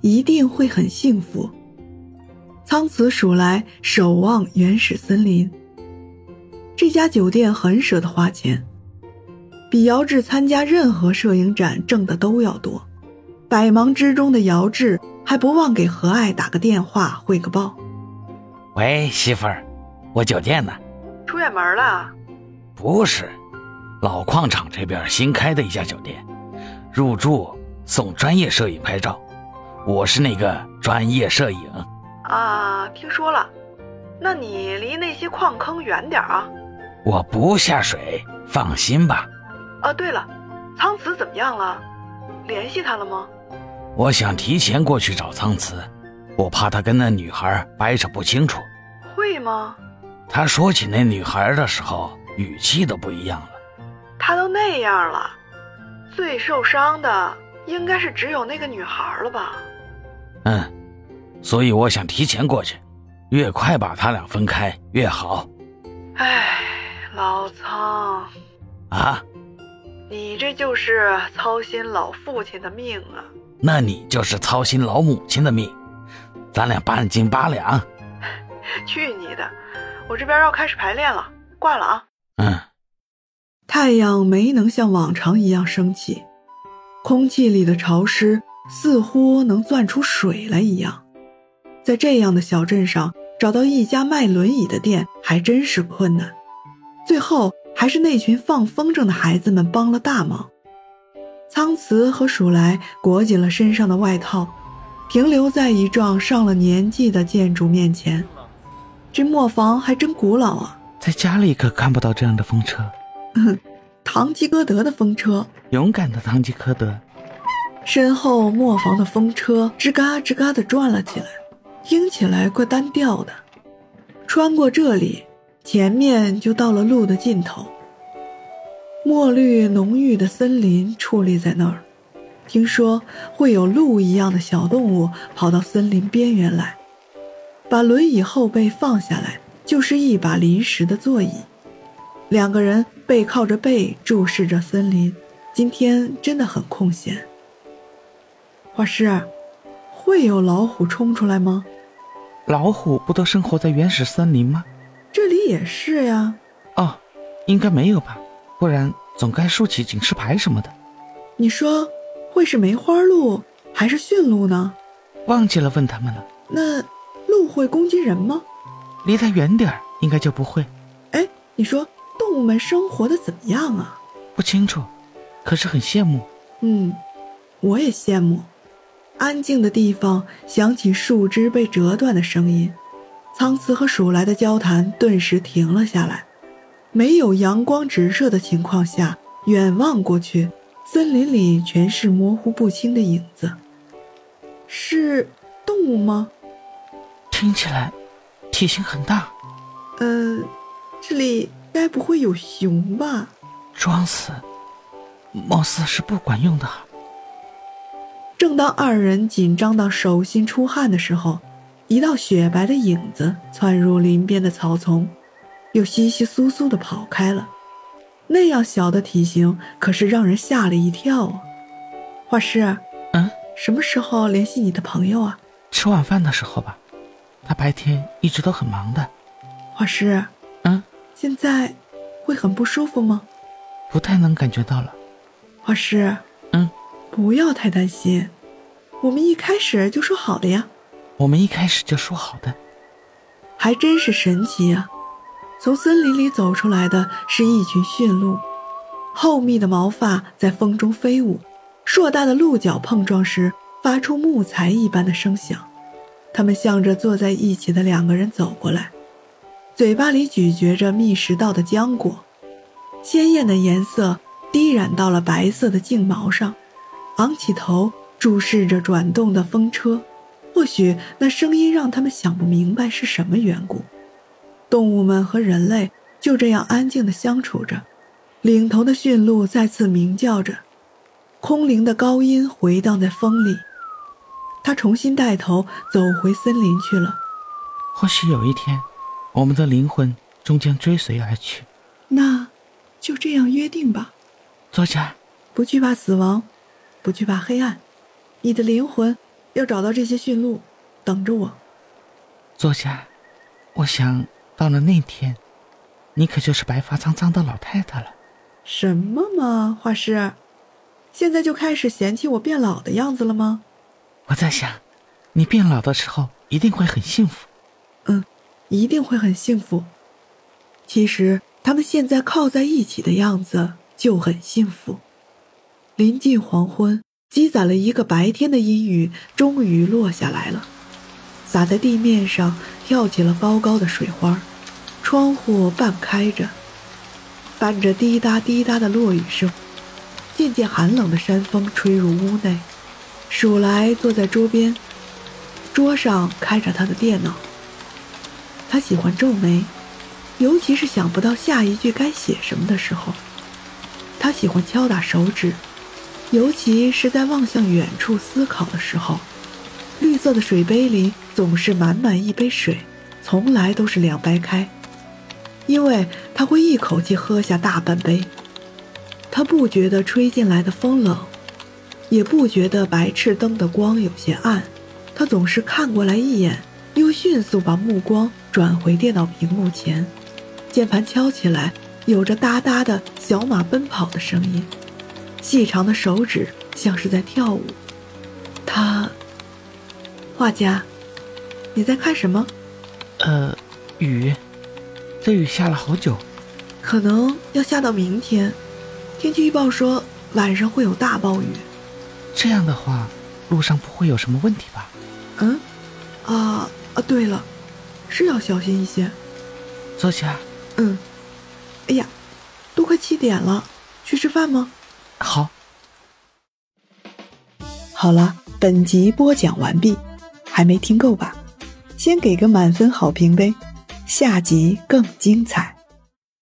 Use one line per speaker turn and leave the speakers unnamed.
一定会很幸福。苍慈鼠来守望原始森林。这家酒店很舍得花钱，比姚志参加任何摄影展挣的都要多。百忙之中的姚志还不忘给何爱打个电话汇个报。
喂，媳妇儿，我酒店呢？
出远门了？
不是，老矿场这边新开的一家酒店，入住送专业摄影拍照。我是那个专业摄影
啊，听说了。那你离那些矿坑远点啊。
我不下水，放心吧。
啊，对了，苍慈怎么样了？联系他了吗？
我想提前过去找苍慈，我怕他跟那女孩掰扯不清楚。
会吗？
他说起那女孩的时候，语气都不一样了。
他都那样了，最受伤的应该是只有那个女孩了吧？
嗯，所以我想提前过去，越快把他俩分开越好。
唉，老苍，
啊，
你这就是操心老父亲的命啊！
那你就是操心老母亲的命，咱俩半斤八两。
去你的！我这边要开始排练了，挂了啊。
嗯。
太阳没能像往常一样升起，空气里的潮湿。似乎能钻出水来一样，在这样的小镇上找到一家卖轮椅的店还真是困难。最后还是那群放风筝的孩子们帮了大忙。苍瓷和鼠来裹紧了身上的外套，停留在一幢上了年纪的建筑面前。这磨坊还真古老啊，
在家里可看不到这样的风车。
堂吉诃德的风车，
勇敢的堂吉诃德。
身后磨坊的风车吱嘎吱嘎地转了起来，听起来怪单调的。穿过这里，前面就到了路的尽头。墨绿浓郁的森林矗立在那儿，听说会有鹿一样的小动物跑到森林边缘来。把轮椅后背放下来，就是一把临时的座椅。两个人背靠着背注视着森林，今天真的很空闲。画师，会有老虎冲出来吗？
老虎不都生活在原始森林吗？
这里也是呀。
哦，应该没有吧，不然总该竖起警示牌什么的。
你说会是梅花鹿还是驯鹿呢？
忘记了问他们了。
那鹿会攻击人吗？
离它远点儿，应该就不会。
哎，你说动物们生活的怎么样啊？
不清楚，可是很羡慕。
嗯，我也羡慕。安静的地方响起树枝被折断的声音，苍慈和鼠来的交谈顿时停了下来。没有阳光直射的情况下，远望过去，森林里全是模糊不清的影子。是动物吗？
听起来体型很大。
呃，这里该不会有熊吧？
装死，貌似是不管用的。
正当二人紧张到手心出汗的时候，一道雪白的影子窜入林边的草丛，又稀稀疏疏的跑开了。那样小的体型，可是让人吓了一跳啊！画师，
嗯，
什么时候联系你的朋友啊？
吃晚饭的时候吧。他白天一直都很忙的。
画师，
嗯，
现在会很不舒服吗？
不太能感觉到了。
画师，
嗯。
不要太担心，我们一开始就说好的呀。
我们一开始就说好的，
还真是神奇啊！从森林里走出来的是一群驯鹿，厚密的毛发在风中飞舞，硕大的鹿角碰撞时发出木材一般的声响。他们向着坐在一起的两个人走过来，嘴巴里咀嚼着觅食到的浆果，鲜艳的颜色滴染到了白色的颈毛上。昂起头，注视着转动的风车，或许那声音让他们想不明白是什么缘故。动物们和人类就这样安静地相处着。领头的驯鹿再次鸣叫着，空灵的高音回荡在风里。他重新带头走回森林去了。
或许有一天，我们的灵魂终将追随而去。
那，就这样约定吧。
作家，
不惧怕死亡，不惧怕黑暗。你的灵魂要找到这些驯鹿，等着我。
作家，我想到了那天，你可就是白发苍苍的老太太了。
什么嘛，画师，现在就开始嫌弃我变老的样子了吗？
我在想，你变老的时候一定会很幸福。
一定会很幸福。其实他们现在靠在一起的样子就很幸福。临近黄昏。积攒了一个白天的阴雨终于落下来了，洒在地面上，跳起了高高的水花。窗户半开着，伴着滴答滴答的落雨声。渐渐寒冷的山风吹入屋内。鼠来坐在桌边，桌上开着他的电脑。他喜欢皱眉，尤其是想不到下一句该写什么的时候。他喜欢敲打手指。尤其是在望向远处思考的时候，绿色的水杯里总是满满一杯水，从来都是两白开，因为他会一口气喝下大半杯。他不觉得吹进来的风冷，也不觉得白炽灯的光有些暗，他总是看过来一眼，又迅速把目光转回电脑屏幕前，键盘敲起来有着哒哒的小马奔跑的声音。细长的手指像是在跳舞。他，画家，你在看什么？
呃，雨。这雨下了好久，
可能要下到明天。天气预报说晚上会有大暴雨。
这样的话，路上不会有什么问题吧？
嗯，啊啊，对了，是要小心一些。
坐下。
嗯。哎呀，都快七点了，去吃饭吗？
好，
好了，本集播讲完毕，还没听够吧？先给个满分好评呗，下集更精彩。